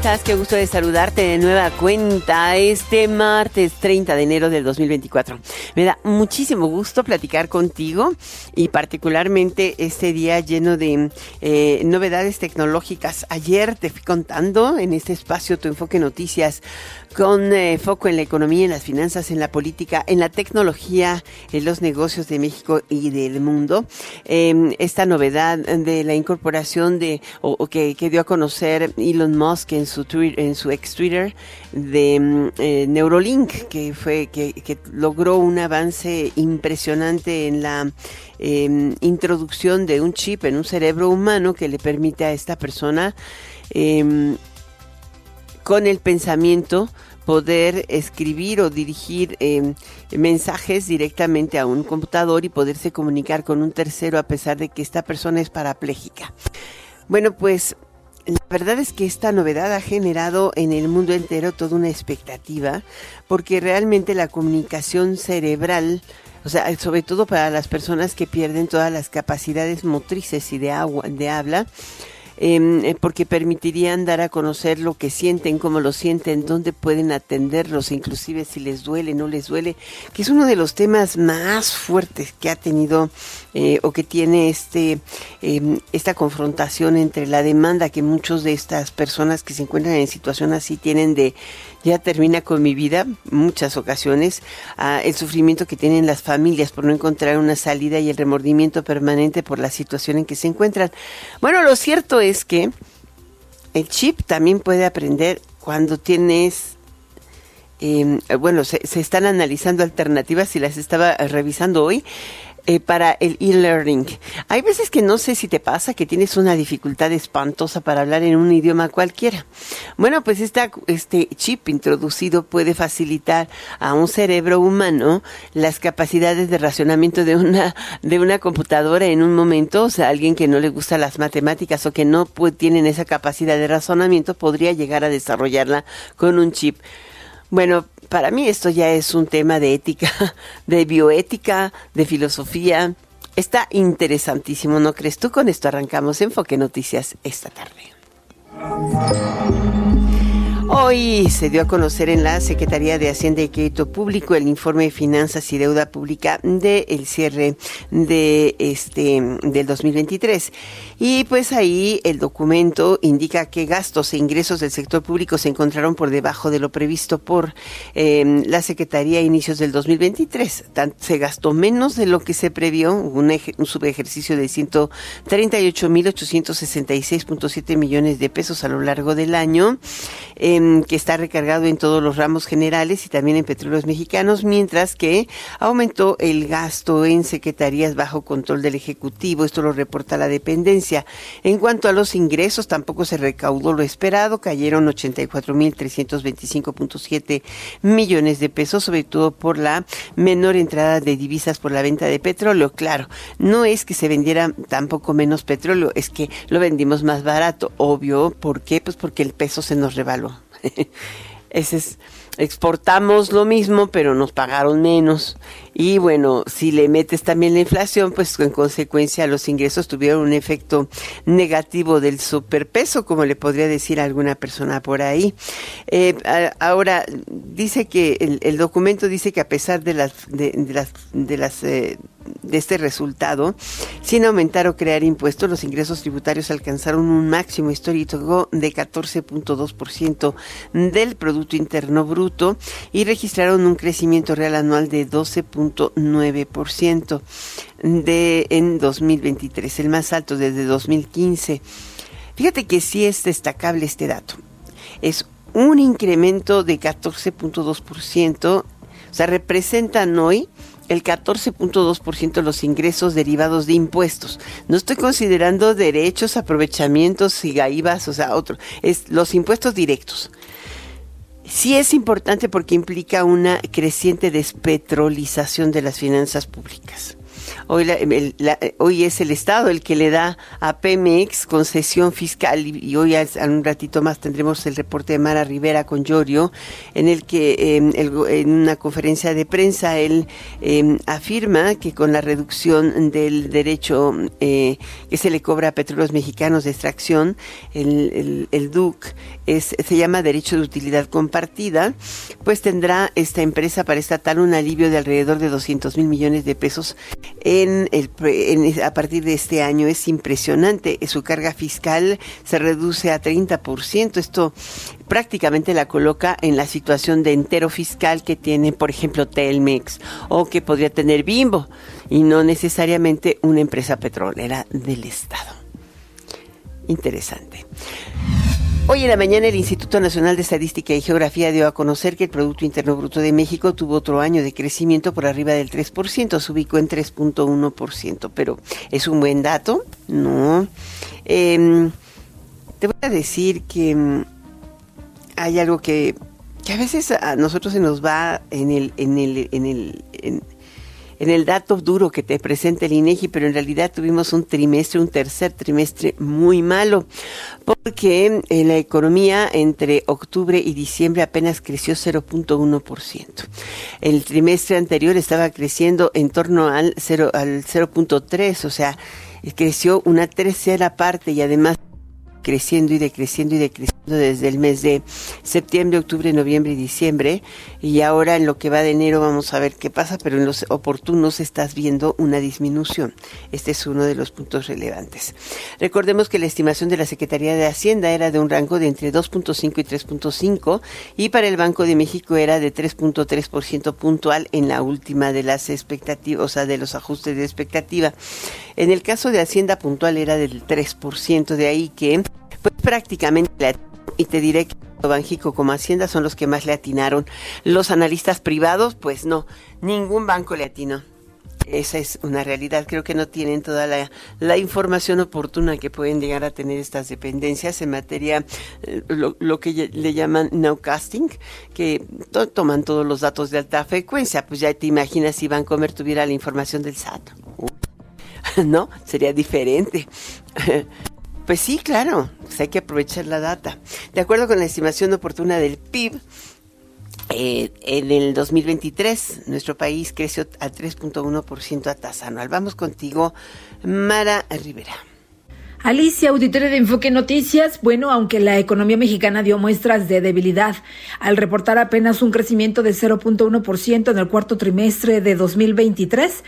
Estás? Qué gusto de saludarte de nueva cuenta este martes 30 de enero del 2024. Me da muchísimo gusto platicar contigo y particularmente este día lleno de eh, novedades tecnológicas. Ayer te fui contando en este espacio Tu Enfoque Noticias con eh, foco en la economía, en las finanzas, en la política, en la tecnología, en los negocios de México y del mundo. Em, esta novedad de la incorporación de, o, que, dio a conocer Elon Musk en su, en su ex Twitter de em, eh, Neurolink, que fue, que, que, logró un avance impresionante en la em, introducción de un chip en un cerebro humano que le permite a esta persona con el pensamiento poder escribir o dirigir em, mensajes directamente a un computador y poderse comunicar con un tercero a pesar de que esta persona es parapléjica. Bueno, pues la verdad es que esta novedad ha generado en el mundo entero toda una expectativa porque realmente la comunicación cerebral o sea, sobre todo para las personas que pierden todas las capacidades motrices y de, agua, de habla, eh, porque permitirían dar a conocer lo que sienten, cómo lo sienten, dónde pueden atenderlos, inclusive si les duele, no les duele, que es uno de los temas más fuertes que ha tenido eh, o que tiene este em, esta confrontación entre la demanda que muchos de estas personas que se encuentran en situación así tienen de ya termina con mi vida, muchas ocasiones, el sufrimiento que tienen las familias por no encontrar una salida y el remordimiento permanente por la situación en que se encuentran. Bueno, lo cierto es que el chip también puede aprender cuando tienes em, bueno, se, se, están analizando alternativas y las estaba revisando hoy. Eh, para el e-learning. Hay veces que no sé si te pasa que tienes una dificultad espantosa para hablar en un idioma cualquiera. Bueno, pues esta, este chip introducido puede facilitar a un cerebro humano las capacidades de racionamiento de una, de una computadora en un momento. O sea, alguien que no le gusta las matemáticas o que no puede, tienen esa capacidad de razonamiento podría llegar a desarrollarla con un chip. Bueno, para mí esto ya es un tema de ética, de bioética, de filosofía. Está interesantísimo, ¿no crees tú? Con esto arrancamos Enfoque Noticias esta tarde. Hoy se dio a conocer en la Secretaría de Hacienda y Crédito Público el informe de finanzas y deuda pública del cierre de este del 2023. Y pues ahí el documento indica que gastos e ingresos del sector público se encontraron por debajo de lo previsto por em, la Secretaría a inicios del 2023. se gastó menos de lo que se previó, un, un subejercicio de 138.866.7 millones de pesos a lo largo del año. Eh, que está recargado en todos los ramos generales y también en petróleos mexicanos, mientras que aumentó el gasto en secretarías bajo control del Ejecutivo. Esto lo reporta la dependencia. En cuanto a los ingresos, tampoco se recaudó lo esperado, cayeron 84.325.7 millones de pesos, sobre todo por la menor entrada de divisas por la venta de petróleo. Claro, no es que se vendiera tampoco menos petróleo, es que lo vendimos más barato. Obvio, ¿por qué? Pues porque el peso se nos revaló. Ese es, exportamos lo mismo, pero nos pagaron menos. Y bueno, si le metes también la inflación, pues en consecuencia los ingresos tuvieron un efecto negativo del superpeso, como le podría decir a alguna persona por ahí. Eh, ahora, dice que el, documento dice que a pesar de las de, las de las de este resultado, sin aumentar o crear impuestos, los ingresos tributarios alcanzaron un máximo histórico de 14.2% del producto interno bruto y registraron un crecimiento real anual de 12.9% de en 2023, el más alto desde 2015. Fíjate que sí es destacable este dato. Es un incremento de 14.2%, o sea, representan hoy el 14.2% de los ingresos derivados de impuestos. No estoy considerando derechos, aprovechamientos y gaivas, o sea, otro, es los impuestos directos. Sí es importante porque implica una creciente despetrolización de las finanzas públicas. Hoy, hoy es el Estado el que le da a Pemex concesión fiscal y, hoy en un ratito más tendremos el reporte de Mara Rivera con Llorio, en el que em, en una conferencia de prensa él em, afirma que con la reducción del derecho eh, que se le cobra a petróleos mexicanos de extracción, el, el DUC se llama derecho de utilidad compartida, pues tendrá esta empresa para estatal un alivio de alrededor de 200 mil millones de pesos en a partir de este año. Es impresionante. Su carga fiscal se reduce a 30%. Esto prácticamente la coloca en la situación de entero fiscal que tiene, por ejemplo, Telmex o que podría tener Bimbo y no necesariamente una empresa petrolera del Estado. Interesante. Hoy en la mañana el Instituto Nacional de Estadística y Geografía dio a conocer que el Producto Interno Bruto de México tuvo otro año de crecimiento por arriba del 3%, se ubicó en 3.1%, pero ¿es un buen dato? No. Em, te voy a decir que mm, hay algo que, que, a veces a nosotros se nos va en el, en el, en el, el dato duro que te presenta el INEGI, pero en realidad tuvimos un trimestre, un tercer trimestre muy malo, porque en eh, la economía entre octubre y diciembre apenas creció 0.1%. El trimestre anterior estaba creciendo en torno al 0 al 0.3, o sea, creció una tercera parte y además creciendo y decreciendo y decreciendo desde el mes de septiembre, octubre, noviembre y diciembre. Y ahora en lo que va de enero vamos a ver qué pasa, pero en los oportunos estás viendo una disminución. Este es uno de los puntos relevantes. Recordemos que la estimación de la Secretaría de Hacienda era de un rango de entre 2.5 y 3.5 y para el Banco de México era de 3.3% puntual en la última de las expectativas, o sea, de los ajustes de expectativa. En el caso de Hacienda puntual era del 3%, de ahí que prácticamente y te diré que Banjico como Hacienda son los que más le atinaron. Los analistas privados, pues no, ningún banco le atinó. Esa es una realidad. Creo que no tienen toda la, información oportuna que pueden llegar a tener estas dependencias en materia, eh, lo, que le llaman nowcasting, que toman todos los datos de alta frecuencia. Pues ya te imaginas si Bancomer tuviera la información del SAT. no, sería diferente. Pues sí, claro, pues hay que aprovechar la data. De acuerdo con la estimación oportuna del PIB, eh, en el 2023 nuestro país creció a 3.1% a tasa anual. Vamos contigo, Mara Rivera. Alicia, auditorio de Enfoque Noticias. Bueno, aunque la economía mexicana dio muestras de debilidad al reportar apenas un crecimiento de 0.1% en el cuarto trimestre de 2023,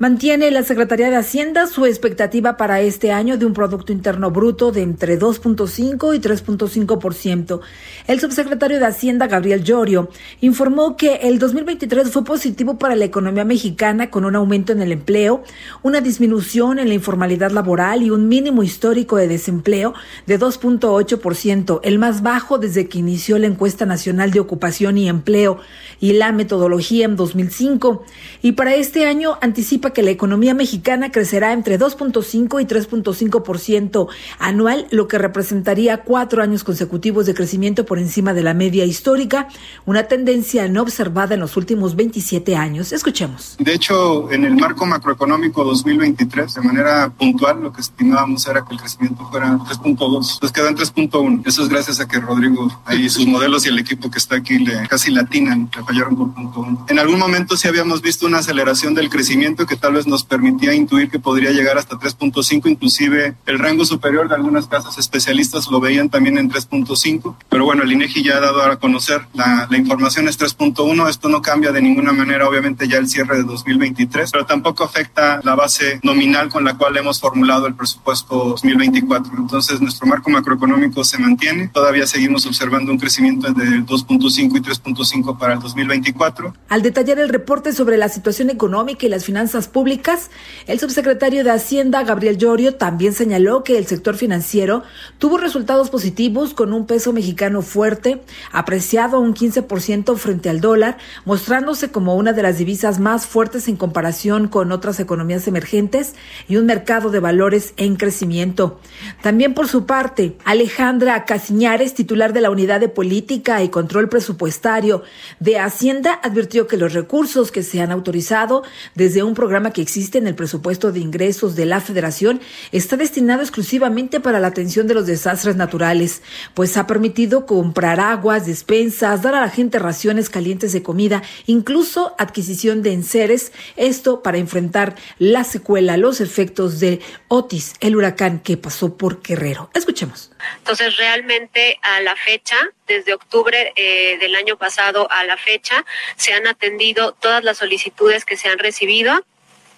Mantiene la Secretaría de Hacienda su expectativa para este año de un Producto Interno Bruto de entre 2.5 y 3.5%. El subsecretario de Hacienda, Gabriel Llorio, informó que el 2023 fue positivo para la economía mexicana con un aumento en el empleo, una disminución en la informalidad laboral y un mínimo histórico de desempleo de 2.8%, el más bajo desde que inició la encuesta nacional de ocupación y empleo y la metodología en 2005. Y para este año anticipa que la economía mexicana crecerá entre 2.5 y 3.5% anual, lo que representaría cuatro años consecutivos de crecimiento por encima de la media histórica, una tendencia no observada en los últimos 27 años. Escuchemos. De hecho, en el marco macroeconómico 2023, de manera puntual, lo que estimábamos era que el crecimiento fuera 3.2, pues quedan 3.1. Eso es gracias a que Rodrigo, ahí sus modelos y el equipo que está aquí le casi latinan, le fallaron por punto uno. En algún momento sí habíamos visto una aceleración del crecimiento que que tal vez nos permitía intuir que podría llegar hasta 3.5, inclusive el rango superior de algunas casas especialistas lo veían también en 3.5, pero bueno, el INEGI ya ha dado a conocer la, la información es 3.1, esto no cambia de ninguna manera obviamente ya el cierre de 2023, pero tampoco afecta la base nominal con la cual hemos formulado el presupuesto 2024. Entonces nuestro marco macroeconómico se mantiene, todavía seguimos observando un crecimiento de 2.5 y 3.5 para el 2024. Al detallar el reporte sobre la situación económica y las finanzas públicas, el subsecretario de Hacienda, Gabriel Llorio, también señaló que el sector financiero tuvo resultados positivos con un peso mexicano fuerte, apreciado un 15% frente al dólar, mostrándose como una de las divisas más fuertes en comparación con otras economías emergentes y un mercado de valores en crecimiento. También por su parte, Alejandra Casiñares, titular de la Unidad de Política y Control Presupuestario de Hacienda, advirtió que los recursos que se han autorizado desde un programa que existe en el presupuesto de ingresos de la Federación está destinado exclusivamente para la atención de los desastres naturales, pues ha permitido comprar aguas, despensas, dar a la gente raciones calientes de comida, incluso adquisición de enseres, esto para enfrentar la secuela, los efectos de Otis, el huracán que pasó por Guerrero. Escuchemos. Entonces, realmente a la fecha, desde octubre eh, del año pasado a la fecha, se han atendido todas las solicitudes que se han recibido.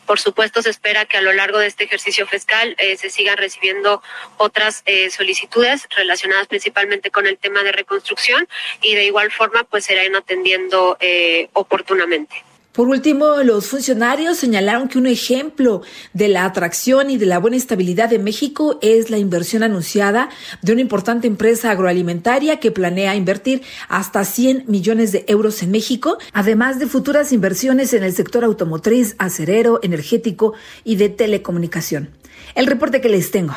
Por supuesto, se espera que a lo largo de este ejercicio fiscal eh, se sigan recibiendo otras eh, solicitudes relacionadas principalmente con el tema de reconstrucción y de igual forma, pues se irán atendiendo eh, oportunamente. Por último, los funcionarios señalaron que un ejemplo de la atracción y de la buena estabilidad de México es la inversión anunciada de una importante empresa agroalimentaria que planea invertir hasta 100 millones de euros en México, además de futuras inversiones en el sector automotriz, acerero, energético y de telecomunicación. El reporte que les tengo.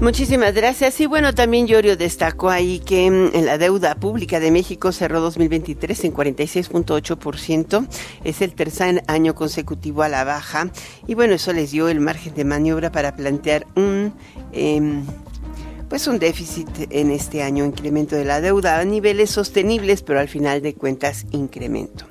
Muchísimas gracias. Y bueno, también Llorio destacó ahí que mm, la deuda pública de México cerró 2023 en 46.8%. Es el tercer año consecutivo a la baja. Y bueno, eso les dio el margen de maniobra para plantear un... Eh, pues un déficit en este año, incremento de la deuda a niveles sostenibles, pero al final de cuentas incremento.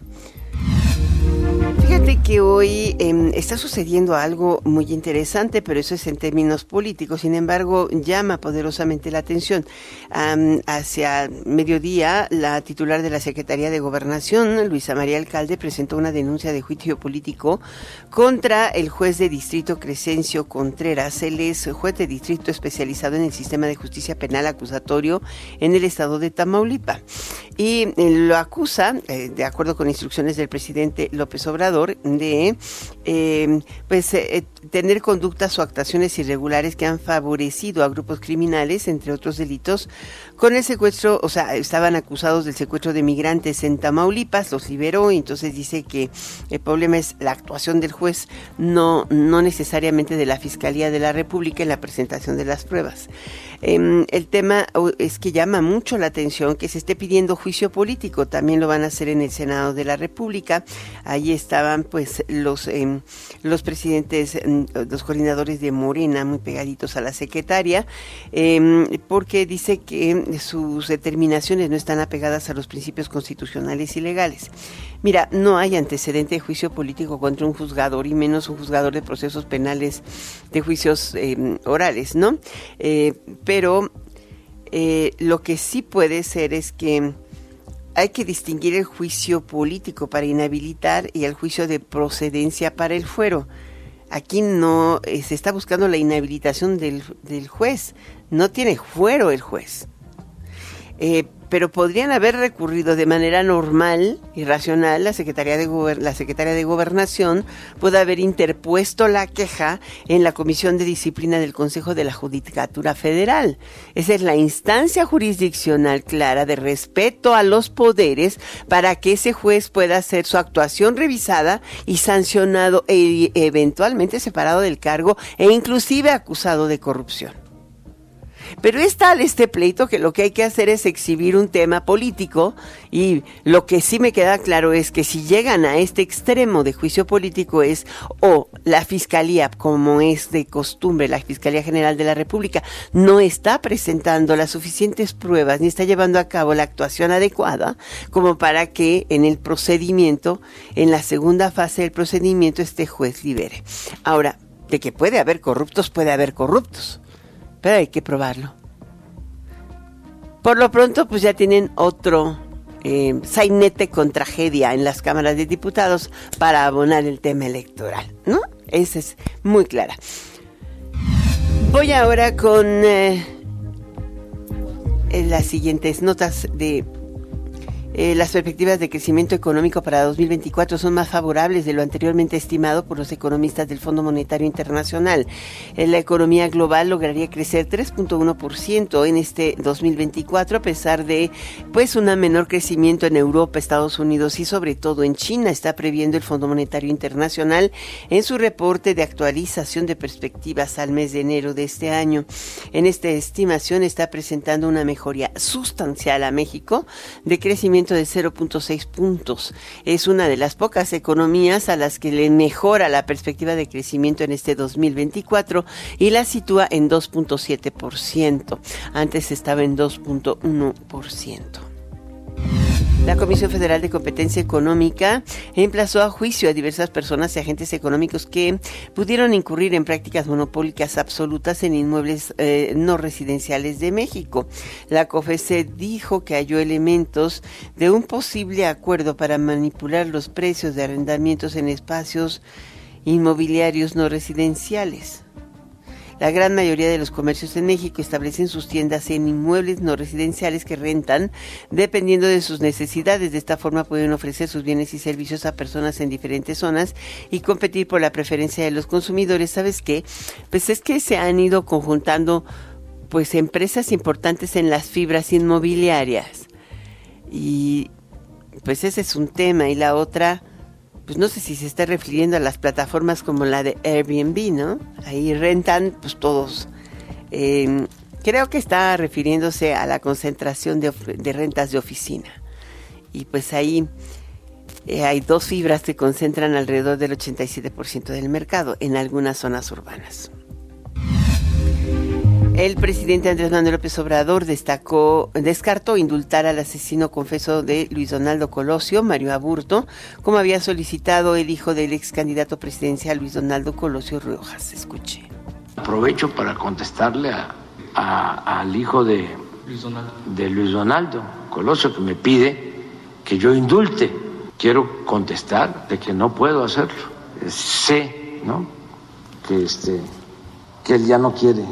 Fíjate que hoy eh, está sucediendo algo muy interesante, pero eso es en términos políticos. Sin embargo, llama poderosamente la atención. Hacia mediodía, la titular de la Secretaría de Gobernación, Luisa María Alcalde, presentó una denuncia de juicio político contra el juez de distrito Crescencio Contreras. Él es juez de distrito especializado en el sistema de justicia penal acusatorio en el estado de Tamaulipas. Y eh, lo acusa, eh, de acuerdo con instrucciones del presidente López Obrador, de eh, pues eh, tener conductas o actuaciones irregulares que han favorecido a grupos criminales, entre otros delitos, con el secuestro, o sea, estaban acusados del secuestro de migrantes en Tamaulipas, los liberó y entonces dice que el problema es la actuación del juez, no, no necesariamente de la Fiscalía de la República en la presentación de las pruebas. Eh, el tema es que llama mucho la atención que se esté pidiendo juicio político, también lo van a hacer en el Senado de la República, ahí pues los, eh, los presidentes, los coordinadores de Morena muy pegaditos a la secretaria, eh, porque dice que sus determinaciones no están apegadas a los principios constitucionales y legales. Mira, no hay antecedente de juicio político contra un juzgador y menos un juzgador de procesos penales de juicios eh, orales, ¿no? Eh, pero eh, lo que sí puede ser es que hay que distinguir el juicio político para inhabilitar y el juicio de procedencia para el fuero. Aquí no se está buscando la inhabilitación del, del juez, no tiene fuero el juez. Eh, pero podrían haber recurrido de manera normal y racional. La Secretaría de, la Secretaría de Gobernación puede haber interpuesto la queja en la Comisión de Disciplina del Consejo de la Judicatura Federal. Esa es la instancia jurisdiccional clara de respeto a los poderes para que ese juez pueda hacer su actuación revisada y sancionado e eventualmente separado del cargo e inclusive acusado de corrupción. Pero es tal este pleito que lo que hay que hacer es exhibir un tema político y lo que sí me queda claro es que si llegan a este extremo de juicio político es o la Fiscalía, como es de costumbre, la Fiscalía General de la República, no está presentando las suficientes pruebas ni está llevando a cabo la actuación adecuada como para que en el procedimiento, en la segunda fase del procedimiento, este juez libere. Ahora, de que puede haber corruptos, puede haber corruptos pero hay que probarlo. Por lo pronto, pues ya tienen otro eh, sainete con tragedia en las cámaras de diputados para abonar el tema electoral, ¿no? Esa es muy clara. Voy ahora con eh, las siguientes notas de eh, las perspectivas de crecimiento económico para 2024 son más favorables de lo anteriormente estimado por los economistas del Fondo Monetario Internacional. Eh, la economía global lograría crecer 3.1% en este 2024 a pesar de pues un menor crecimiento en Europa, Estados Unidos y sobre todo en China, está previendo el Fondo Monetario Internacional en su reporte de actualización de perspectivas al mes de enero de este año. En esta estimación está presentando una mejoría sustancial a México de de 0.6 puntos. Es una de las pocas economías a las que le mejora la perspectiva de crecimiento en este 2024 y la sitúa en 2.7%. Antes estaba en 2.1%. La Comisión Federal de Competencia Económica emplazó a juicio a diversas personas y agentes económicos que pudieron incurrir en prácticas monopólicas absolutas en inmuebles eh, no residenciales de México. La COFESE dijo que halló elementos de un posible acuerdo para manipular los precios de arrendamientos en espacios inmobiliarios no residenciales. La gran mayoría de los comercios en México establecen sus tiendas en inmuebles no residenciales que rentan dependiendo de sus necesidades. De esta forma pueden ofrecer sus bienes y servicios a personas en diferentes zonas y competir por la preferencia de los consumidores. ¿Sabes qué? Pues es que se han ido conjuntando pues empresas importantes en las fibras inmobiliarias. Y pues ese es un tema y la otra pues no sé si se está refiriendo a las plataformas como la de Airbnb, ¿no? Ahí rentan pues todos. Em, creo que está refiriéndose a la concentración de, rentas de oficina. Y pues ahí eh, hay dos fibras que concentran alrededor del 87% del mercado en algunas zonas urbanas. El presidente Andrés Manuel López Obrador destacó, descartó indultar al asesino confeso de Luis Donaldo Colosio, Mario Aburto, como había solicitado el hijo del ex candidato presidencial Luis Donaldo Colosio Riojas. Escuche. Aprovecho para contestarle al hijo de de Luis Donaldo Colosio que me pide que yo indulte. Quiero contestar de que no puedo hacerlo. Sé, ¿no? Que este que él ya no quiere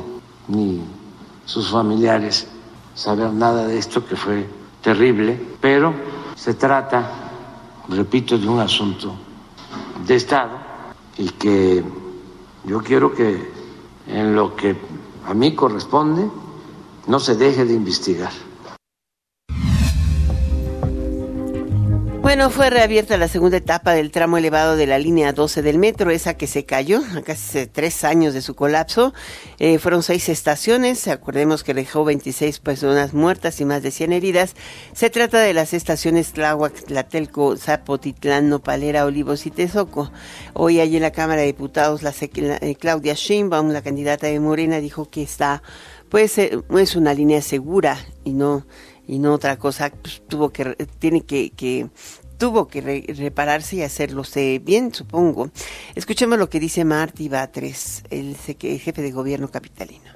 ni sus familiares saber nada de esto que fue terrible, pero se trata, repito, de un asunto de Estado y que yo quiero que en lo que a mí corresponde no se deje de investigar. Bueno, fue reabierta la segunda etapa del tramo elevado de la línea 12 del metro, esa que se cayó a casi tres años de su colapso. Eh, fueron seis estaciones, acordemos que dejó 26 personas muertas y más de 100 heridas. Se trata de las estaciones Tláhuac, Tlatelco, Zapotitlán, Nopalera, Olivos y Tezoco. Hoy allí en la Cámara de Diputados, la, eh, Claudia Sheinbaum, la candidata de Morena, dijo que está, pues, eh, es una línea segura y no y no otra cosa, pues, tuvo que, tiene que, tuvo que repararse y hacerlo bien, supongo. Escuchemos lo que dice Marty Batres, el, jefe de gobierno capitalino.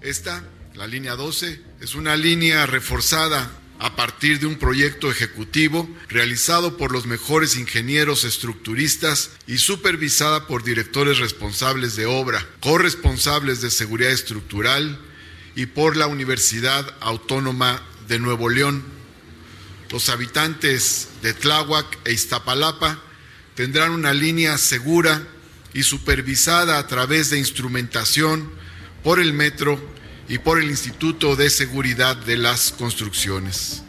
Esta, la línea 12, es una línea reforzada a partir de un proyecto ejecutivo realizado por los mejores ingenieros estructuristas y supervisada por directores responsables de obra, corresponsables de seguridad estructural y por la Universidad Autónoma de Nuevo León. Los habitantes de Tláhuac e Iztapalapa tendrán una línea segura y supervisada a través de instrumentación por el metro y por el Instituto de Seguridad de las Construcciones.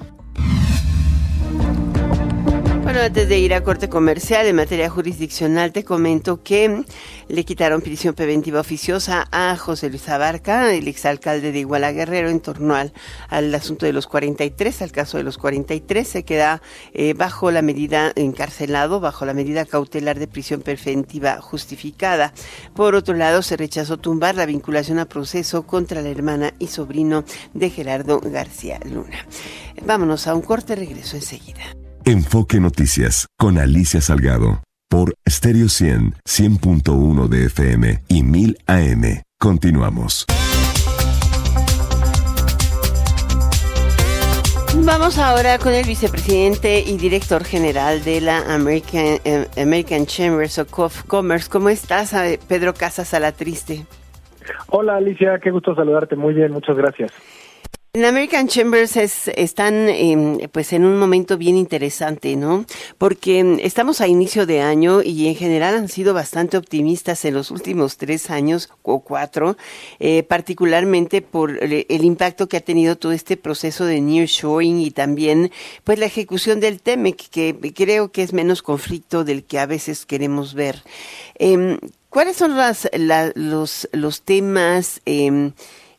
Antes de ir a corte comercial en materia jurisdiccional, te comento que le quitaron prisión preventiva oficiosa a José Luis Abarca, el exalcalde de Iguala Guerrero, en torno al, al asunto de los 43, al caso de los 43. Se queda eh, bajo la medida, encarcelado, bajo la medida cautelar de prisión preventiva justificada. Por otro lado, se rechazó tumbar la vinculación a proceso contra la hermana y sobrino de Gerardo García Luna. Vámonos a un corte, regreso enseguida. Enfoque Noticias con Alicia Salgado por Stereo 100, 100.1 de FM y 1000 AM. Continuamos. Vamos ahora con el vicepresidente y director general de la American, eh, American Chambers of Commerce. ¿Cómo estás, eh, Pedro Casas Alatriste? Hola Alicia, qué gusto saludarte. Muy bien, muchas gracias. En American Chambers están em, pues en un momento bien interesante, ¿no? Porque em, estamos a inicio de año y en general han sido bastante optimistas en los últimos tres años o cuatro, eh, particularmente por el impacto que ha tenido todo este proceso de nearshoring y también pues la ejecución del TEMEC, que creo que es menos conflicto del que a veces queremos ver. Em, ¿Cuáles son las, los, los temas?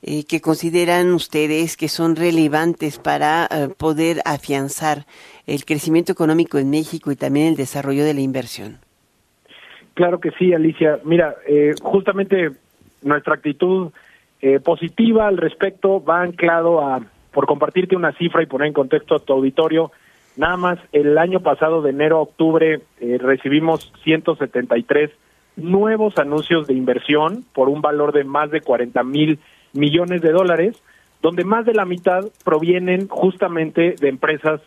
Eh, que consideran ustedes que son relevantes para eh, poder afianzar el crecimiento económico en México y también el desarrollo de la inversión? Claro que sí, Alicia. Mira, eh, justamente nuestra actitud eh, positiva al respecto va anclado a, por compartirte una cifra y poner en contexto a tu auditorio, nada más el año pasado de enero a octubre recibimos 173 nuevos anuncios de inversión por un valor de más de 40 mil millones de dólares, donde más de la mitad provienen justamente de empresas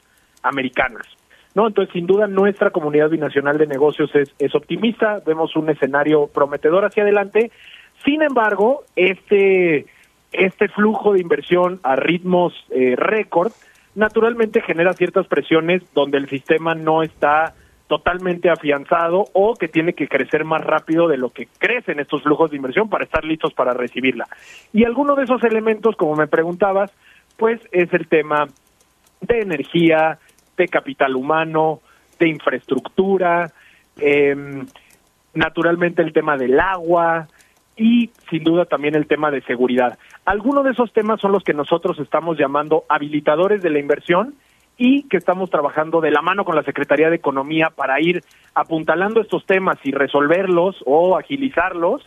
americanas. ¿no? Entonces, sin duda, nuestra comunidad binacional de negocios es, es optimista, vemos un escenario prometedor hacia adelante. Sin embargo, este, este flujo de inversión a ritmos eh, récord, naturalmente genera ciertas presiones donde el sistema no está totalmente afianzado o que tiene que crecer más rápido de lo que crecen estos flujos de inversión para estar listos para recibirla. Y alguno de esos elementos, como me preguntabas, pues es el tema de energía, de capital humano, de infraestructura, eh, naturalmente el tema del agua y sin duda también el tema de seguridad. Algunos de esos temas son los que nosotros estamos llamando habilitadores de la inversión y que estamos trabajando de la mano con la Secretaría de Economía para ir apuntalando estos temas y resolverlos o agilizarlos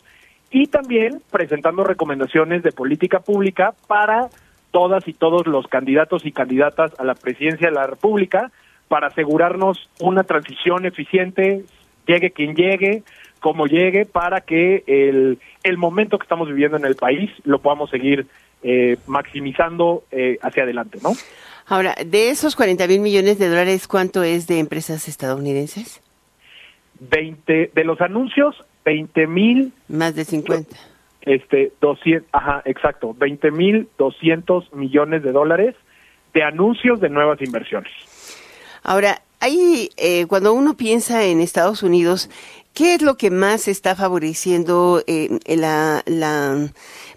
y también presentando recomendaciones de política pública para todas y todos los candidatos y candidatas a la presidencia de la República para asegurarnos una transición eficiente, llegue quien llegue, como llegue, para que el, el momento que estamos viviendo en el país lo podamos seguir eh, maximizando eh, hacia adelante, ¿no? Ahora, de esos 40 mil millones de dólares, ¿cuánto es de empresas estadounidenses? 20, de los anuncios, 20 mil. Más de 50. Este, 200, ajá, exacto, 20 mil 200 millones de dólares de anuncios de nuevas inversiones. Ahora, ahí, eh, cuando uno piensa en Estados Unidos, ¿qué es lo que más está favoreciendo eh, la, la,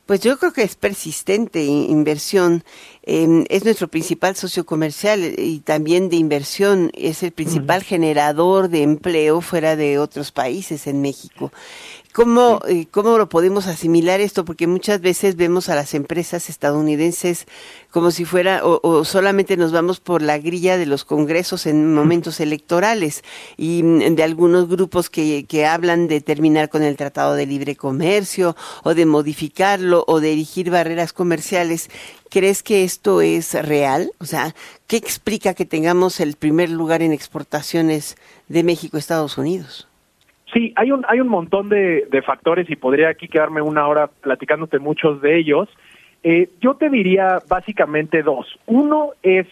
pues yo creo que es persistente inversión Em, es nuestro principal socio comercial y también de inversión, es el principal generador de empleo fuera de otros países en México. ¿Cómo, eh, ¿Cómo lo podemos asimilar esto? Porque muchas veces vemos a las empresas estadounidenses como si fuera, o, solamente nos vamos por la grilla de los congresos en momentos electorales y mm, de algunos grupos que, que hablan de terminar con el Tratado de Libre Comercio o de modificarlo o de erigir barreras comerciales. ¿Crees que esto es real? O sea, ¿qué explica que tengamos el primer lugar en exportaciones de México a Estados Unidos? Sí, hay un, hay un montón de, factores y podría aquí quedarme una hora platicándote muchos de ellos. Eh, yo te diría básicamente dos. Uno es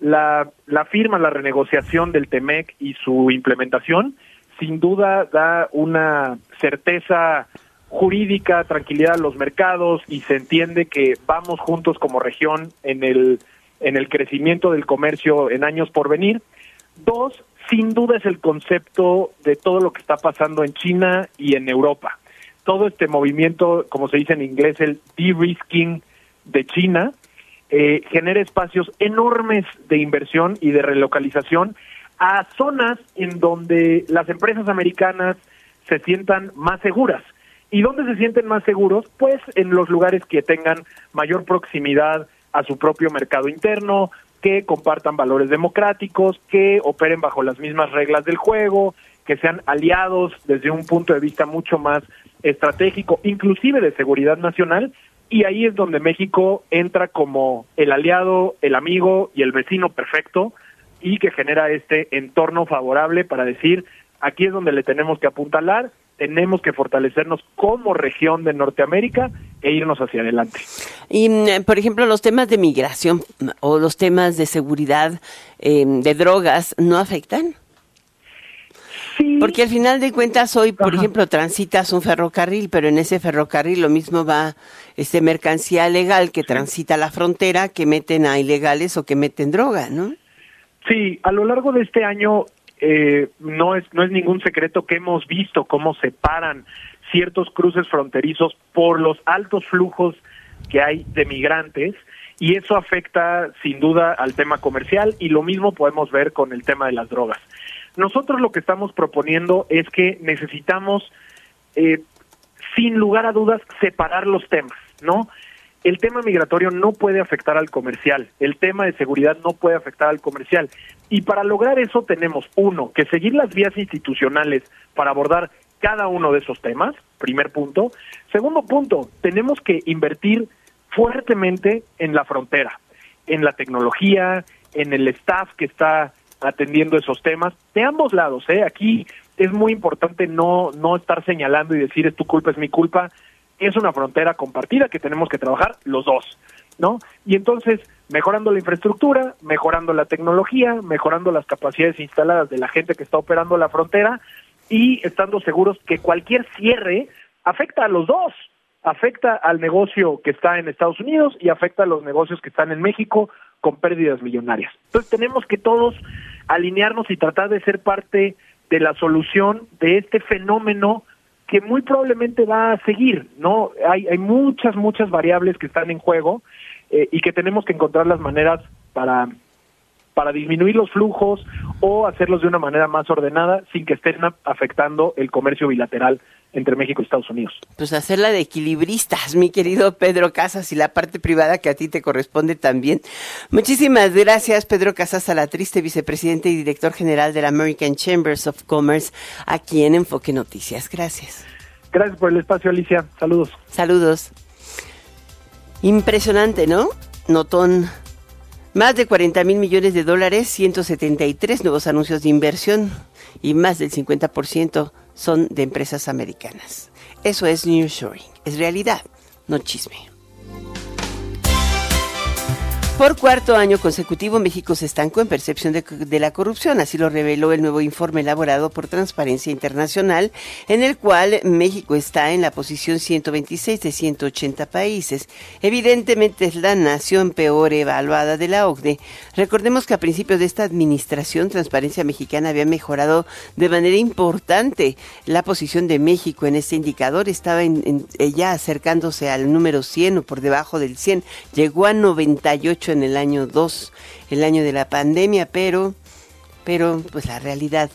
la, la firma, la renegociación del TEMEC y su implementación. Sin duda da una certeza jurídica, tranquilidad a los mercados y se entiende que vamos juntos como región en el, en el crecimiento del comercio en años por venir. Dos, sin duda es el concepto de todo lo que está pasando en China y en Europa. Todo este movimiento, como se dice en inglés, el de-risking de China, eh, genera espacios enormes de inversión y de relocalización a zonas en donde las empresas americanas se sientan más seguras. ¿Y dónde se sienten más seguros? Pues en los lugares que tengan mayor proximidad a su propio mercado interno, que compartan valores democráticos, que operen bajo las mismas reglas del juego, que sean aliados desde un punto de vista mucho más estratégico, inclusive de seguridad nacional, y ahí es donde México entra como el aliado, el amigo y el vecino perfecto y que genera este entorno favorable para decir, aquí es donde le tenemos que apuntalar, tenemos que fortalecernos como región de Norteamérica e irnos hacia adelante. Y, mm, por ejemplo, los temas de migración o los temas de seguridad eh, de drogas, ¿no afectan? Porque al final de cuentas hoy, por ejemplo, transitas un ferrocarril, pero en ese ferrocarril lo mismo va este mercancía legal que transita la frontera, que meten a ilegales o que meten droga, ¿no? Sí, a lo largo de este año eh, no es no es ningún secreto que hemos visto cómo se paran ciertos cruces fronterizos por los altos flujos que hay de migrantes y eso afecta sin duda al tema comercial y lo mismo podemos ver con el tema de las drogas. Nosotros lo que estamos proponiendo es que necesitamos, eh, sin lugar a dudas, separar los temas, ¿no? El tema migratorio no puede afectar al comercial, el tema de seguridad no puede afectar al comercial. Y para lograr eso tenemos, uno, que seguir las vías institucionales para abordar cada uno de esos temas, primer punto. Segundo punto, tenemos que invertir fuertemente en la frontera, en la tecnología, en el staff que está atendiendo esos temas de ambos lados. ¿eh? Aquí es muy importante no, no estar señalando y decir es tu culpa, es mi culpa. Es una frontera compartida que tenemos que trabajar los dos, ¿no? Y entonces, mejorando la infraestructura, mejorando la tecnología, mejorando las capacidades instaladas de la gente que está operando la frontera y estando seguros que cualquier cierre afecta a los dos, afecta al negocio que está en Estados Unidos y afecta a los negocios que están en México con pérdidas millonarias. Entonces tenemos que todos alinearnos y tratar de ser parte de la solución de este fenómeno que muy probablemente va a seguir, ¿no? Hay, hay muchas, muchas variables que están en juego eh, y que tenemos que encontrar las maneras para, para disminuir los flujos o hacerlos de una manera más ordenada sin que estén afectando el comercio bilateral entre México y Estados Unidos. Pues hacerla de equilibristas, mi querido Pedro Casas, y la parte privada que a ti te corresponde también. Muchísimas gracias, Pedro Casas triste vicepresidente y director general de la American Chambers of Commerce, aquí en Enfoque Noticias. Gracias. Gracias por el espacio, Alicia. Saludos. Saludos. Impresionante, ¿no? Notón. Más de 40 mil millones de dólares, 173 nuevos anuncios de inversión y más del 50% son de empresas americanas. Eso es Shoring. es realidad, no chisme. Por cuarto año consecutivo, México se estancó en percepción de, la corrupción, así lo reveló el nuevo informe elaborado por Transparencia Internacional, en el cual México está en la posición 126 de 180 países. Evidentemente es la nación peor evaluada de la OCDE. Recordemos que a principios de esta administración, Transparencia Mexicana había mejorado de manera importante la posición de México en este indicador, estaba en, ya acercándose al número 100 o por debajo del 100, llegó a 98 en el año 2, el año de la pandemia, pero, pero pues la realidad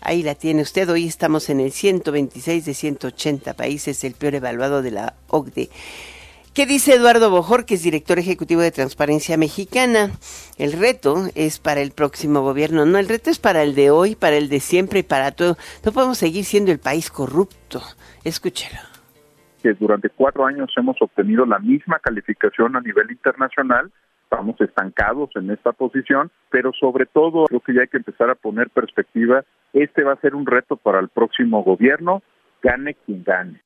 ahí la tiene usted. Hoy estamos en el 126 de 180 países, el peor evaluado de la OCDE. ¿Qué dice Eduardo Bojor, que es director ejecutivo de Transparencia Mexicana? El reto es para el próximo gobierno, no, el reto es para el de hoy, para el de siempre y para todo. No podemos seguir siendo el país corrupto. Escúchelo. Que durante cuatro años hemos obtenido la misma calificación a nivel internacional estamos estancados en esta posición, pero sobre todo creo que ya hay que empezar a poner perspectiva. Este va a ser un reto para el próximo gobierno, gane quien gane.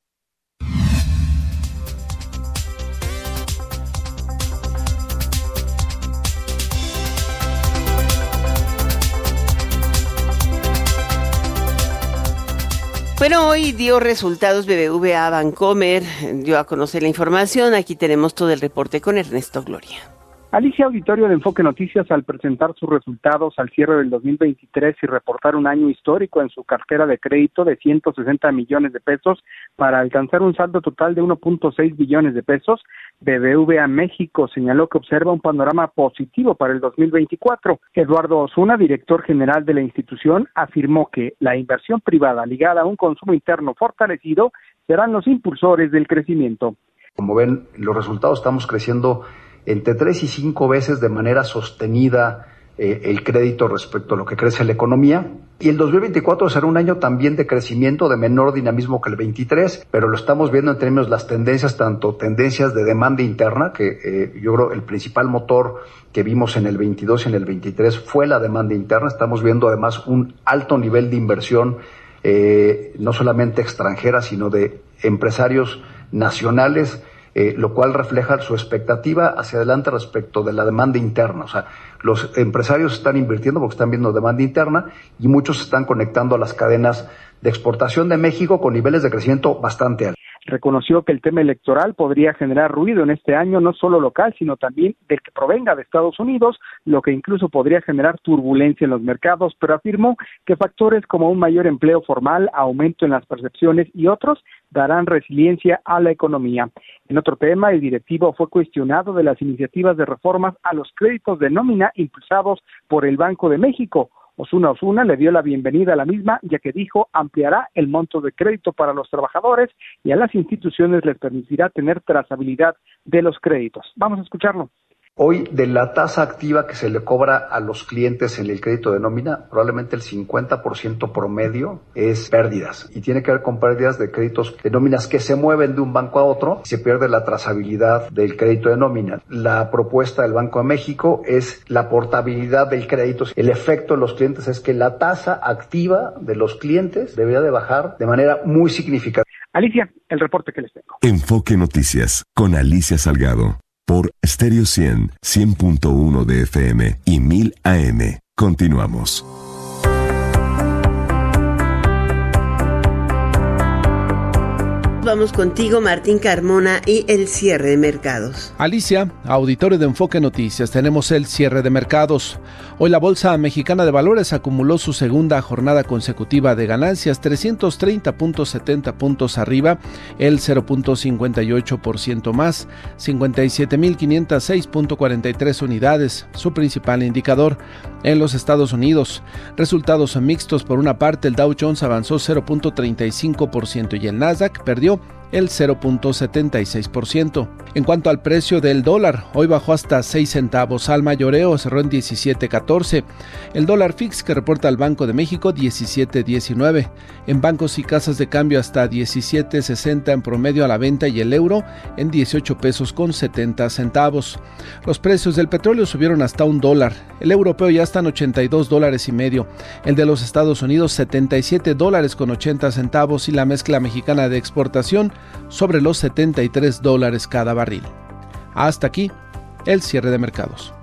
Bueno, hoy dio resultados BBVA Bancomer, dio a conocer la información. Aquí tenemos todo el reporte con Ernesto Gloria. Alicia Auditorio de Enfoque Noticias, al presentar sus resultados al cierre del 2023 y reportar un año histórico en su cartera de crédito de 160 millones de pesos para alcanzar un saldo total de 1.6 billones de pesos, BBVA México señaló que observa un panorama positivo para el 2024. Eduardo Osuna, director general de la institución, afirmó que la inversión privada ligada a un consumo interno fortalecido serán los impulsores del crecimiento. Como ven, los resultados estamos creciendo entre tres y cinco veces de manera sostenida eh, el crédito respecto a lo que crece la economía. Y el 2024 será un año también de crecimiento, de menor dinamismo que el 23, pero lo estamos viendo en términos de las tendencias, tanto tendencias de demanda interna, que eh, yo creo el principal motor que vimos en el 22 y en el 23 fue la demanda interna. Estamos viendo además un alto nivel de inversión, eh, no solamente extranjera, sino de empresarios nacionales eh, lo cual refleja su expectativa hacia adelante respecto de la demanda interna. O sea, los empresarios están invirtiendo porque están viendo demanda interna y muchos están conectando a las cadenas de exportación de México con niveles de crecimiento bastante altos reconoció que el tema electoral podría generar ruido en este año, no solo local, sino también del que provenga de Estados Unidos, lo que incluso podría generar turbulencia en los mercados, pero afirmó que factores como un mayor empleo formal, aumento en las percepciones y otros darán resiliencia a la economía. En otro tema, el directivo fue cuestionado de las iniciativas de reformas a los créditos de nómina impulsados por el Banco de México Osuna Osuna le dio la bienvenida a la misma, ya que dijo ampliará el monto de crédito para los trabajadores y a las instituciones les permitirá tener trazabilidad de los créditos. Vamos a escucharlo. Hoy, de la tasa activa que se le cobra a los clientes en el crédito de nómina, probablemente el 50% promedio es pérdidas. Y tiene que ver con pérdidas de créditos de nóminas que se mueven de un banco a otro y se pierde la trazabilidad del crédito de nómina. La propuesta del Banco de México es la portabilidad del crédito. El efecto en los clientes es que la tasa activa de los clientes debería de bajar de manera muy significativa. Alicia, el reporte que les tengo. Enfoque Noticias con Alicia Salgado por Stereo 100, 100.1 de FM y 1000 AM. Continuamos. Vamos contigo, Martín Carmona, y el cierre de mercados. Alicia, auditorio de Enfoque Noticias, tenemos el cierre de mercados. Hoy la Bolsa Mexicana de Valores acumuló su segunda jornada consecutiva de ganancias, 330.70 puntos arriba, el 0.58% más, 57.506.43 unidades, su principal indicador. En los Estados Unidos, resultados mixtos por una parte, el Dow Jones avanzó 0.35% y el Nasdaq perdió el 0.76%. En cuanto al precio del dólar, hoy bajó hasta 6 centavos al mayoreo, cerró en 17.14. El dólar fix que reporta el Banco de México 17.19. En bancos y casas de cambio hasta 17.60 en promedio a la venta y el euro en 18 pesos con 70 centavos. Los precios del petróleo subieron hasta un dólar. El europeo ya está en 82 dólares y medio. El de los Estados Unidos 77 dólares con 80 centavos y la mezcla mexicana de exportación sobre los 73 dólares cada barril. Hasta aquí el cierre de mercados.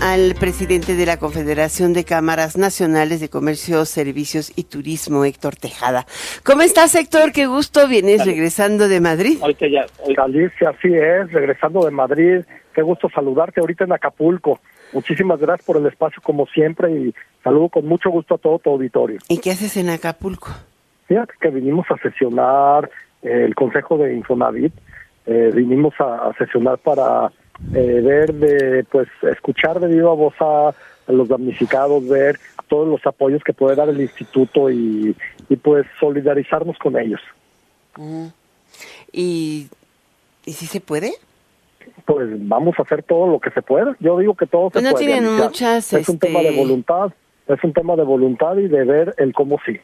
Al presidente de la Confederación de Cámaras Nacionales de Comercio, Servicios y Turismo, Héctor Tejada. ¿Cómo estás, Héctor? Qué gusto. Vienes regresando de Madrid. Ahorita ya, Alicia, así es, regresando de Madrid. Qué gusto saludarte ahorita en Acapulco. Muchísimas gracias por el espacio, como siempre, y saludo con mucho gusto a todo tu auditorio. ¿Y qué haces en Acapulco? Fíjate que vinimos a sesionar eh, el Consejo de Infonavit. Eh, vinimos a, a sesionar para eh, ver, de, pues escuchar de viva voz a, los damnificados, ver todos los apoyos que puede dar el instituto y, y pues solidarizarnos con ellos. ¿Y, ¿Y si se puede? Pues vamos a hacer todo lo que se pueda. Yo digo que todo pues se no puede. tienen muchas. Es un tema de este, voluntad, es un tema de voluntad y de ver el cómo sí.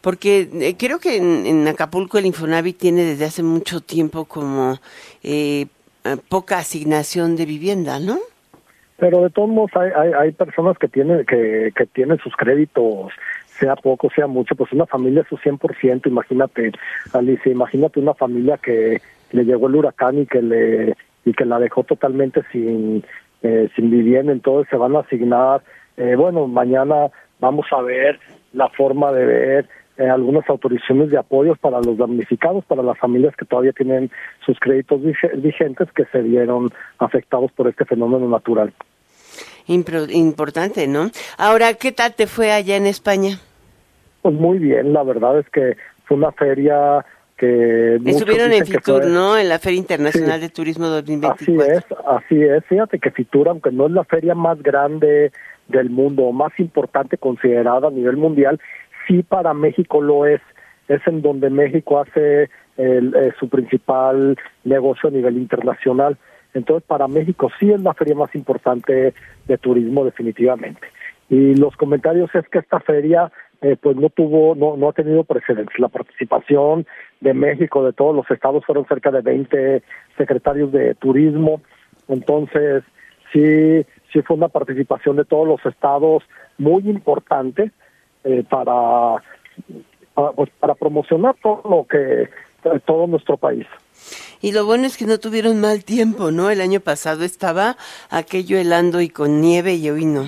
Porque eh, creo que en, en Acapulco el Infonavit tiene desde hace mucho tiempo como eh, eh, poca asignación de vivienda, ¿no? Pero de todos modos hay, hay, hay personas que tienen que, que tienen sus créditos, sea poco, sea mucho, pues una familia es su 100%, imagínate, Alicia, imagínate una familia que le llegó el huracán y que le y que la dejó totalmente sin eh, sin vivienda, entonces se van a asignar, eh, bueno, mañana vamos a ver la forma de ver eh, algunas autorizaciones de apoyos para los damnificados, para las familias que todavía tienen sus créditos vige- vigentes que se vieron afectados por este fenómeno natural. Impro- importante, ¿no? Ahora, ¿qué tal te fue allá en España? Pues muy bien, la verdad es que fue una feria que... Estuvieron en Fitur, fue- ¿no? En la Feria Internacional Sí. de Turismo Así 2024. es, así es. Fíjate que Fitur, aunque no es la feria más grande del mundo más importante considerada a nivel mundial, sí para México lo es. Es en donde México hace el, eh, su principal negocio a nivel internacional. Entonces, para México sí es la feria más importante de turismo definitivamente. Y los comentarios es que esta feria eh, pues no tuvo, no, no ha tenido precedentes. La participación de México, de todos los estados, fueron cerca de 20 secretarios de turismo. Entonces, sí, sí fue una participación de todos los estados muy importante eh, para, para, pues, para promocionar todo lo que, todo nuestro país. Y lo bueno es que no tuvieron mal tiempo, ¿no? El año pasado estaba aquello helando y con nieve y hoy no.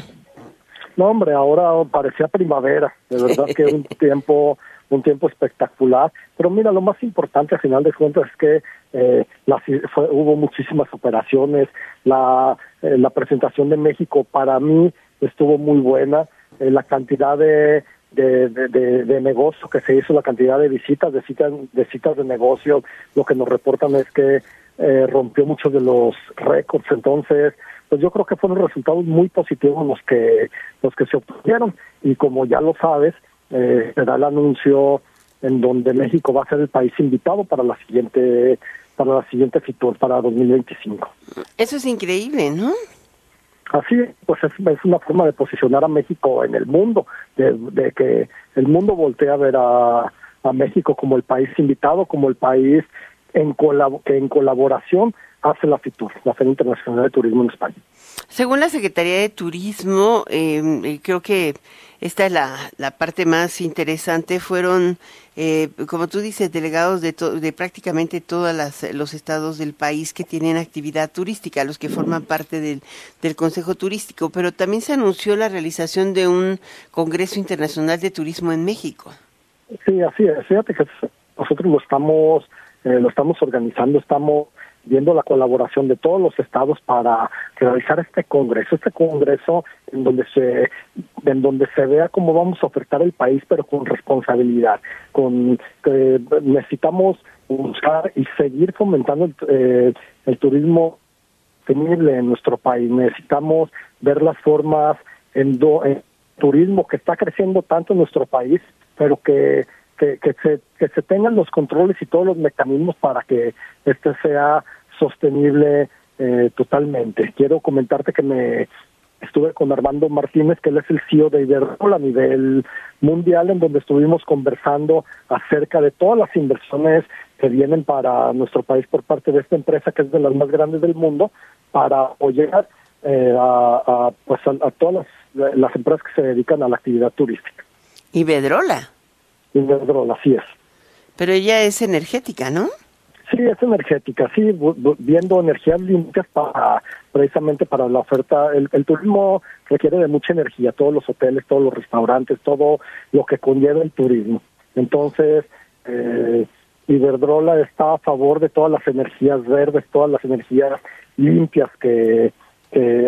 No, hombre, ahora parecía primavera, de verdad que un tiempo un tiempo espectacular, pero mira, lo más importante al final de cuentas es que eh, fue- hubo muchísimas operaciones, la, eh, la presentación de México para mí estuvo muy buena, eh, la cantidad de, de, de, de- de negocio que se hizo, la cantidad de visitas, de citas, de citas de negocio, lo que nos reportan es que eh, rompió muchos de los récords, entonces pues yo creo que fueron resultados muy positivos los que los que se obtuvieron. Y como ya lo sabes eh, se da el anuncio en donde México va a ser el país invitado para la siguiente para la siguiente FITUR para 2025 Eso es increíble, ¿no? Así, pues es, una forma de posicionar a México en el mundo, de, de que el mundo voltee a ver a, a México como el país invitado, como el país en colab- que en colaboración hace la FITUR, la Feria Internacional de Turismo en España. Según la Secretaría de Turismo, eh, eh, creo que esta es la, la parte más interesante, fueron, eh, como tú dices, delegados de, to- de prácticamente todos los estados del país que tienen actividad turística, los que forman parte del, del Consejo Turístico, pero también se anunció la realización de un Congreso Internacional de Turismo en México. Sí, así es. Fíjate que nosotros lo estamos, eh, lo estamos organizando, estamos viendo la colaboración de todos los estados para realizar este congreso, este congreso en donde se, en donde se vea cómo vamos a ofertar el país, pero con responsabilidad, con necesitamos buscar y seguir fomentando el, eh, el turismo sostenible en nuestro país. Necesitamos ver las formas en, do, en turismo que está creciendo tanto en nuestro país, pero que, que, se, que se tengan los controles y todos los mecanismos para que este sea sostenible eh, totalmente. Quiero comentarte que me estuve con Armando Martínez, que él es el CEO de Iberol a nivel mundial, en donde estuvimos conversando acerca de todas las inversiones que vienen para nuestro país por parte de esta empresa, que es de las más grandes del mundo, para apoyar eh, a, pues a, a todas las, las, empresas que se dedican a la actividad turística. Iberdrola. Iberdrola, así es. Pero ella es energética, ¿no? Sí, es energética, sí, viendo energías limpias para precisamente para la oferta. El, turismo requiere de mucha energía, todos los hoteles, todos los restaurantes, todo lo que conlleva el turismo. Entonces, eh, Iberdrola está a favor de todas las energías verdes, todas las energías limpias que,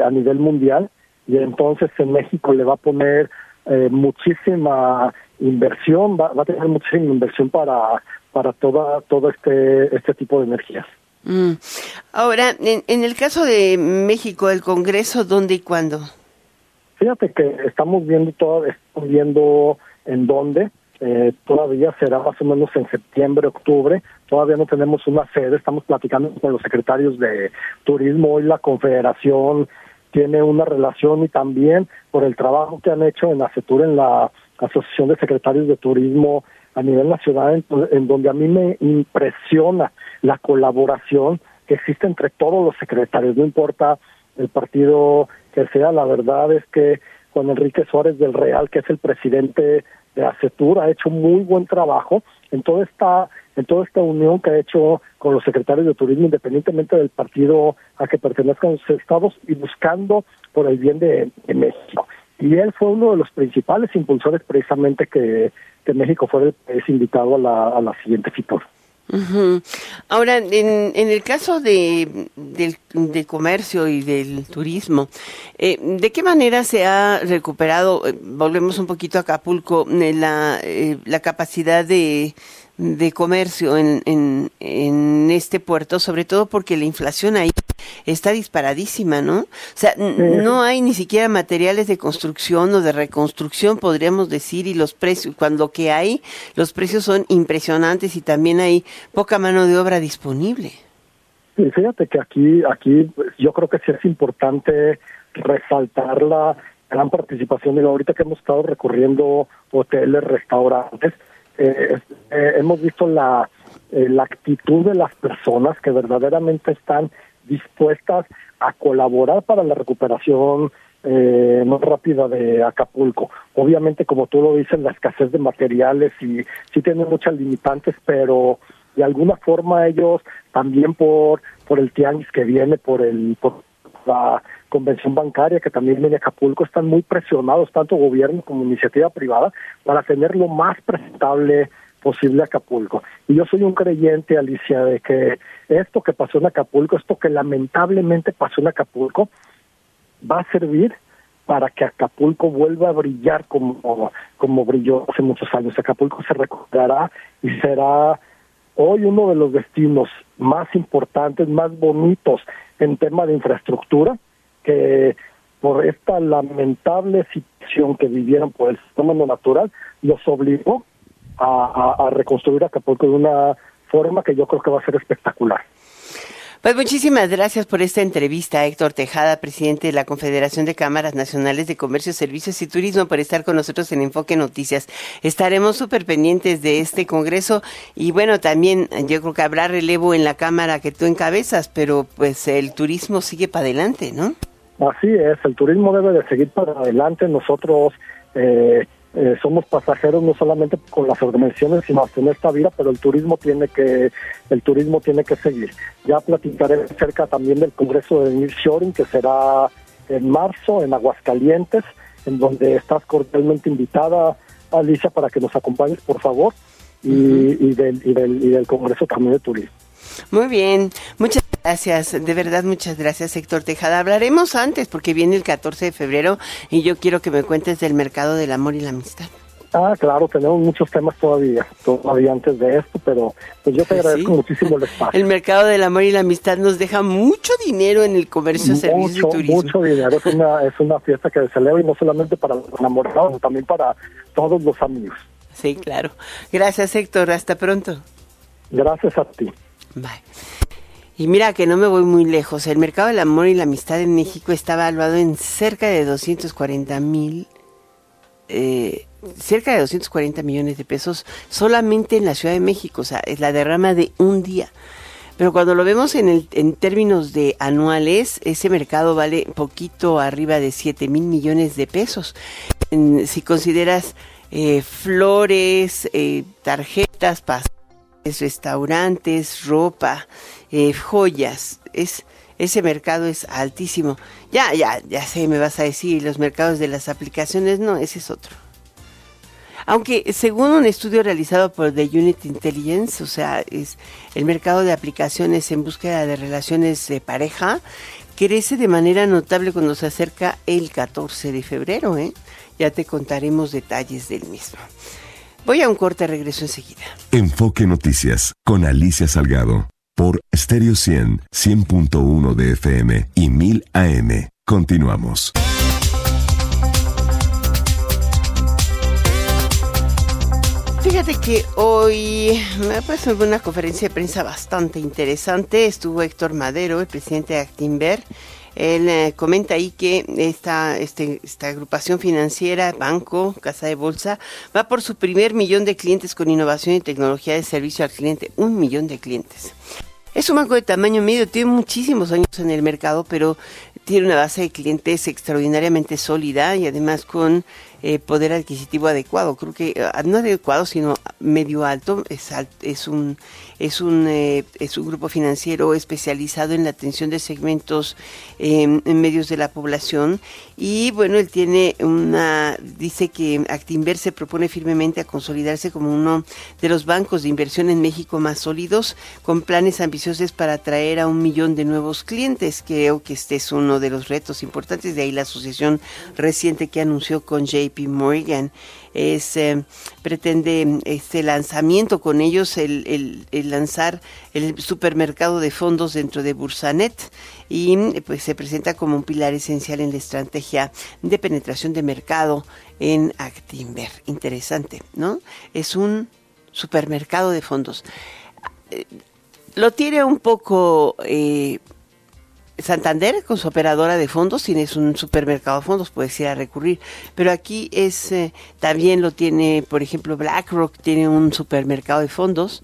a nivel mundial y entonces en México le va a poner eh, muchísima inversión, va, a tener muchísima inversión para para toda todo este este tipo de energías. Mm. Ahora, en, en, el caso de México, el Congreso, ¿dónde y cuándo? Fíjate que estamos viendo todo, estamos viendo en dónde. Eh, todavía será más o menos en septiembre, octubre. Todavía no tenemos una sede. Estamos platicando con los secretarios de turismo. Hoy la Confederación tiene una relación y también por el trabajo que han hecho en ACETUR, en la Asociación de Secretarios de Turismo a nivel nacional, en, donde a mí me impresiona la colaboración que existe entre todos los secretarios, no importa el partido que sea, la verdad es que Juan Enrique Suárez del Real, que es el presidente de ACETUR, ha hecho muy buen trabajo en toda esta en toda esta unión que ha hecho con los secretarios de turismo, independientemente del partido a que pertenezcan los estados y buscando por el bien de, México. Y él fue uno de los principales impulsores precisamente que, que México fuera el invitado a la, siguiente FITOR. Ahora, en, en, el caso de, del, comercio y del turismo, eh, ¿de qué manera se ha recuperado, eh, volvemos un poquito a Acapulco, eh, la, la capacidad de, de comercio en, en, en, este puerto, sobre todo porque la inflación ahí está disparadísima, ¿no? O sea, no hay ni siquiera materiales de construcción o de reconstrucción, podríamos decir, y los precios, cuando que hay, los precios son impresionantes y también hay poca mano de obra disponible. Sí, fíjate que aquí, aquí pues, yo creo que sí es importante resaltar la gran participación, digo, ahorita que hemos estado recurriendo hoteles, restaurantes, eh, eh, hemos visto la, eh, la actitud de las personas que verdaderamente están dispuestas a colaborar para la recuperación eh, más rápida de Acapulco. Obviamente, como tú lo dices, la escasez de materiales y sí tiene muchas limitantes, pero de alguna forma ellos también por por el tianguis que viene, por el por la convención bancaria que también viene Acapulco, están muy presionados, tanto gobierno como iniciativa privada, para tener lo más presentable posible Acapulco. Y yo soy un creyente, Alicia, de que esto que pasó en Acapulco, esto que lamentablemente pasó en Acapulco, va a servir para que Acapulco vuelva a brillar como, como brilló hace muchos años. Acapulco se recuperará y será hoy uno de los destinos más importantes, más bonitos en tema de infraestructura, que por esta lamentable situación que vivieron por el fenómeno natural, los obligó a, reconstruir Acapulco de una forma que yo creo que va a ser espectacular. Pues muchísimas gracias por esta entrevista, Héctor Tejada, presidente de la Confederación de Cámaras Nacionales de Comercio, Servicios y Turismo, por estar con nosotros en Enfoque Noticias. Estaremos súper pendientes de este Congreso y bueno, también yo creo que habrá relevo en la Cámara que tú encabezas, pero pues el turismo sigue para adelante, ¿no? Así es, el turismo debe de seguir para adelante. Nosotros eh, eh, somos pasajeros no solamente con las organizaciones, sino hasta en esta vida, pero el turismo tiene que el turismo tiene que seguir. Ya platicaré cerca también del Congreso de Nearshoring, que será en marzo en Aguascalientes, en donde estás cordialmente invitada, Alicia, para que nos acompañes, por favor, y, y, del, y, del, y del Congreso también de Turismo. Muy bien, muchas gracias, de verdad muchas gracias Héctor Tejada. Hablaremos antes porque viene el 14 de febrero y yo quiero que me cuentes del mercado del amor y la amistad. Ah, claro, tenemos muchos temas todavía, todavía antes de esto, pero pues yo te pues agradezco muchísimo el espacio. El mercado del amor y la amistad nos deja mucho dinero en el comercio, mucho, servicios y turismo. Mucho dinero, es una, es una fiesta que se celebra y no solamente para los enamorados, sino también para todos los amigos. Sí, claro. Gracias Héctor, hasta pronto. Gracias a ti. Bye. Y mira que no me voy muy lejos. El mercado del amor y la amistad en México está evaluado en cerca de 240 mil, eh, cerca de 240 millones de pesos solamente en la Ciudad de México. O sea, es la derrama de un día. Pero cuando lo vemos en, el, en términos de anuales, ese mercado vale poquito arriba de 7 mil millones de pesos. si consideras eh, flores, eh, tarjetas, pasajes, restaurantes, ropa, eh, joyas. Es, ese mercado es altísimo. Ya, ya, ya sé, me vas a decir, los mercados de las aplicaciones, no, ese es otro. Aunque según un estudio realizado por The Unit Intelligence, o sea, es el mercado de aplicaciones en búsqueda de relaciones de pareja, crece de manera notable cuando se acerca el 14 de febrero. ¿eh? Ya te contaremos detalles del mismo. Voy a un corte, regreso enseguida. Enfoque Noticias con Alicia Salgado por Stereo 100, 100.1 de FM y 1000 AM. Continuamos. Fíjate que hoy me parece una conferencia de prensa bastante interesante. Estuvo Héctor Madero, el presidente de Actinver. Él eh, comenta ahí que esta, este, esta agrupación financiera, banco, casa de bolsa, va por su primer millón de clientes con innovación y tecnología de servicio al cliente. Un millón de clientes. Es un banco de tamaño medio, tiene muchísimos años en el mercado, pero tiene una base de clientes extraordinariamente sólida y además con eh, poder adquisitivo adecuado. Creo que ah, no adecuado, sino medio alto. Es, es un es un eh, es un grupo financiero especializado en la atención de segmentos em, en medios de la población y bueno él tiene una dice que Actinver se propone firmemente a consolidarse como uno de los bancos de inversión en México más sólidos con planes ambiciosos para atraer a un millón de nuevos clientes. Creo que este es uno de los retos importantes de ahí la asociación reciente que anunció con J JP Morgan. Es, eh, pretende este lanzamiento con ellos el, lanzar el supermercado de fondos dentro de Bursanet y pues se presenta como un pilar esencial en la estrategia de penetración de mercado en Actinver. Interesante, ¿no? Es un supermercado de fondos. Eh, lo tiene un poco eh, Santander con su operadora de fondos, tienes un supermercado de fondos, puedes ir a recurrir, pero aquí es eh, también lo tiene, por ejemplo, BlackRock tiene un supermercado de fondos.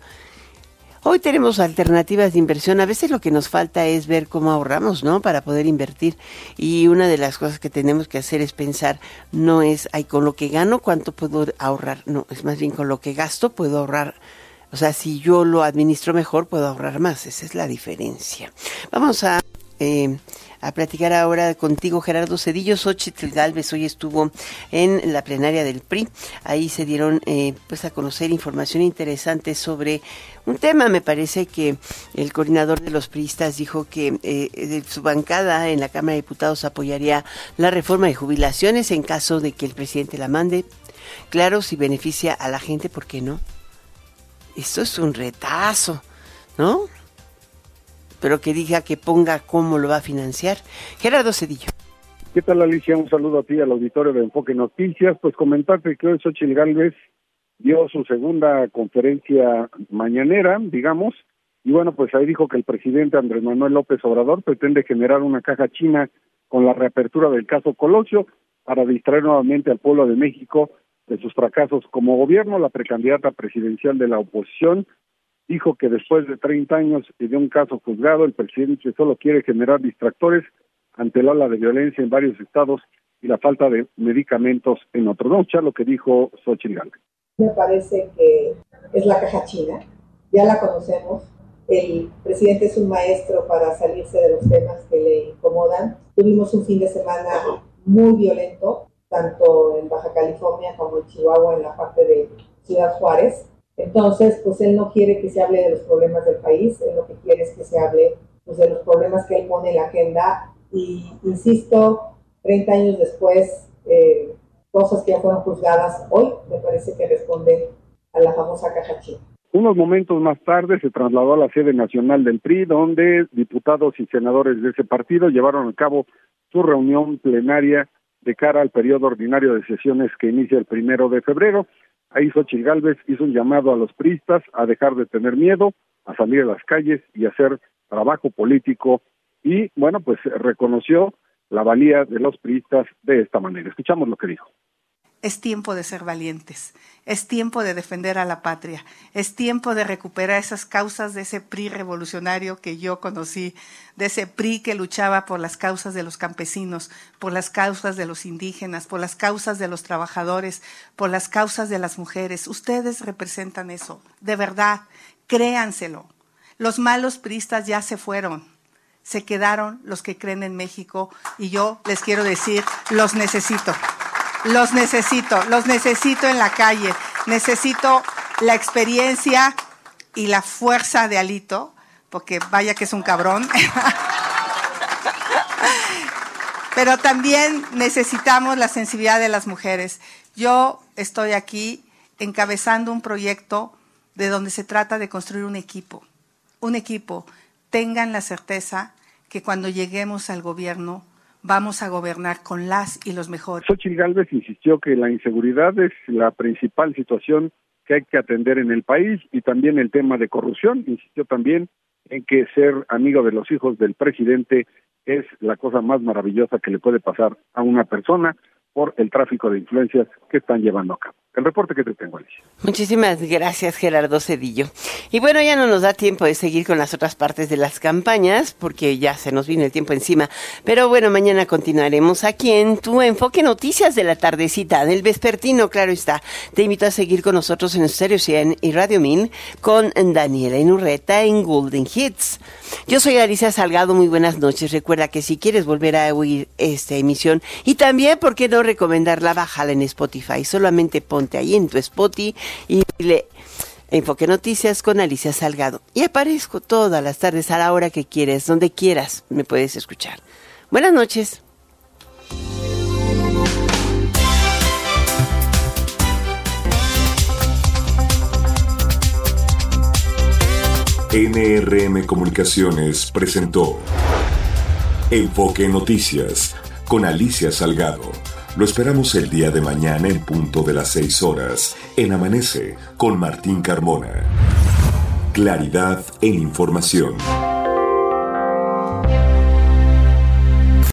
Hoy tenemos alternativas de inversión. A veces lo que nos falta es ver cómo ahorramos, ¿no? Para poder invertir. Y una de las cosas que tenemos que hacer es pensar, no es, ay, con lo que gano, ¿cuánto puedo ahorrar? No, es más bien con lo que gasto, puedo ahorrar. O sea, si yo lo administro mejor, puedo ahorrar más. Esa es la diferencia. Vamos a eh, a platicar ahora contigo, Gerardo Cedillo. Xochitl Galvez hoy estuvo en la plenaria del PRI. Ahí se dieron eh, pues a conocer información interesante sobre un tema. Me parece que el coordinador de los priistas dijo que eh, su bancada en la Cámara de Diputados apoyaría la reforma de jubilaciones en caso de que el presidente la mande. Claro, si beneficia a la gente, ¿por qué no? Esto es un retazo, ¿no? Pero que diga que ponga cómo lo va a financiar. Gerardo Cedillo. ¿Qué tal Alicia? Un saludo a ti al auditorio de Enfoque Noticias. Pues comentarte que hoy Xochitl Galvez dio su segunda conferencia mañanera, digamos, y bueno, pues ahí dijo que el presidente Andrés Manuel López Obrador pretende generar una caja china con la reapertura del caso Colosio para distraer nuevamente al pueblo de México de sus fracasos como gobierno. La precandidata presidencial de la oposición dijo que después de 30 años y de un caso juzgado, el presidente solo quiere generar distractores ante la ola de violencia en varios estados y la falta de medicamentos en otros. No, lo que dijo Xochitl. Me parece que es la caja china, ya la conocemos. El presidente es un maestro para salirse de los temas que le incomodan. Tuvimos un fin de semana muy violento, tanto en Baja California como en Chihuahua, en la parte de Ciudad Juárez entonces, pues él no quiere que se hable de los problemas del país, él lo que quiere es que se hable pues, de los problemas que él pone en la agenda y, insisto, 30 años después, eh, cosas que ya fueron juzgadas hoy, me parece que responden a la famosa caja china. Unos momentos más tarde se trasladó a la sede nacional del PRI, donde diputados y senadores de ese partido llevaron a cabo su reunión plenaria de cara al periodo ordinario de sesiones que inicia el primero de febrero. Ahí Xochitl Galvez hizo un llamado a los priistas a dejar de tener miedo, a salir a las calles y hacer trabajo político y, bueno, pues reconoció la valía de los priistas de esta manera. Escuchamos lo que dijo. Es tiempo de ser valientes, es tiempo de defender a la patria, es tiempo de recuperar esas causas de ese PRI revolucionario que yo conocí, de ese PRI que luchaba por las causas de los campesinos, por las causas de los indígenas, por las causas de los trabajadores, por las causas de las mujeres. Ustedes representan eso, de verdad créanselo. Los malos pristas ya se fueron. Se quedaron los que creen en México y yo les quiero decir, los necesito. Los necesito, los necesito en la calle. Necesito la experiencia y la fuerza de Alito, porque vaya que es un cabrón. Pero también necesitamos la sensibilidad de las mujeres. Yo estoy aquí encabezando un proyecto de donde se trata de construir un equipo. Un equipo. Tengan la certeza que cuando lleguemos al gobierno vamos a gobernar con las y los mejores. Xochitl Gálvez insistió que la inseguridad es la principal situación que hay que atender en el país y también el tema de corrupción. Insistió también en que ser amigo de los hijos del presidente es la cosa más maravillosa que le puede pasar a una persona por el tráfico de influencias que están llevando a cabo. El reporte que te tengo, Alicia. Muchísimas gracias, Gerardo Cedillo. Y bueno, ya no nos da tiempo de seguir con las otras partes de las campañas, porque ya se nos viene el tiempo encima. Pero bueno, mañana continuaremos aquí en tu Enfoque Noticias de la tardecita, del vespertino, claro está. Te invito a seguir con nosotros en Stereo 100 y Radio Min con Daniela Inurreta en Golden Hits. Yo soy Alicia Salgado, muy buenas noches. Recuerda que si quieres volver a oír esta emisión y también, ¿por qué no recomendarla? Bájala en Spotify. Solamente pon ahí en tu Spotify y le Enfoque Noticias con Alicia Salgado. Y aparezco todas las tardes a la hora que quieres, donde quieras, me puedes escuchar. Buenas noches. NRM Comunicaciones presentó Enfoque Noticias con Alicia Salgado lo esperamos el día de mañana en punto de las 6 horas en Amanece con Martín Carmona. Claridad en información.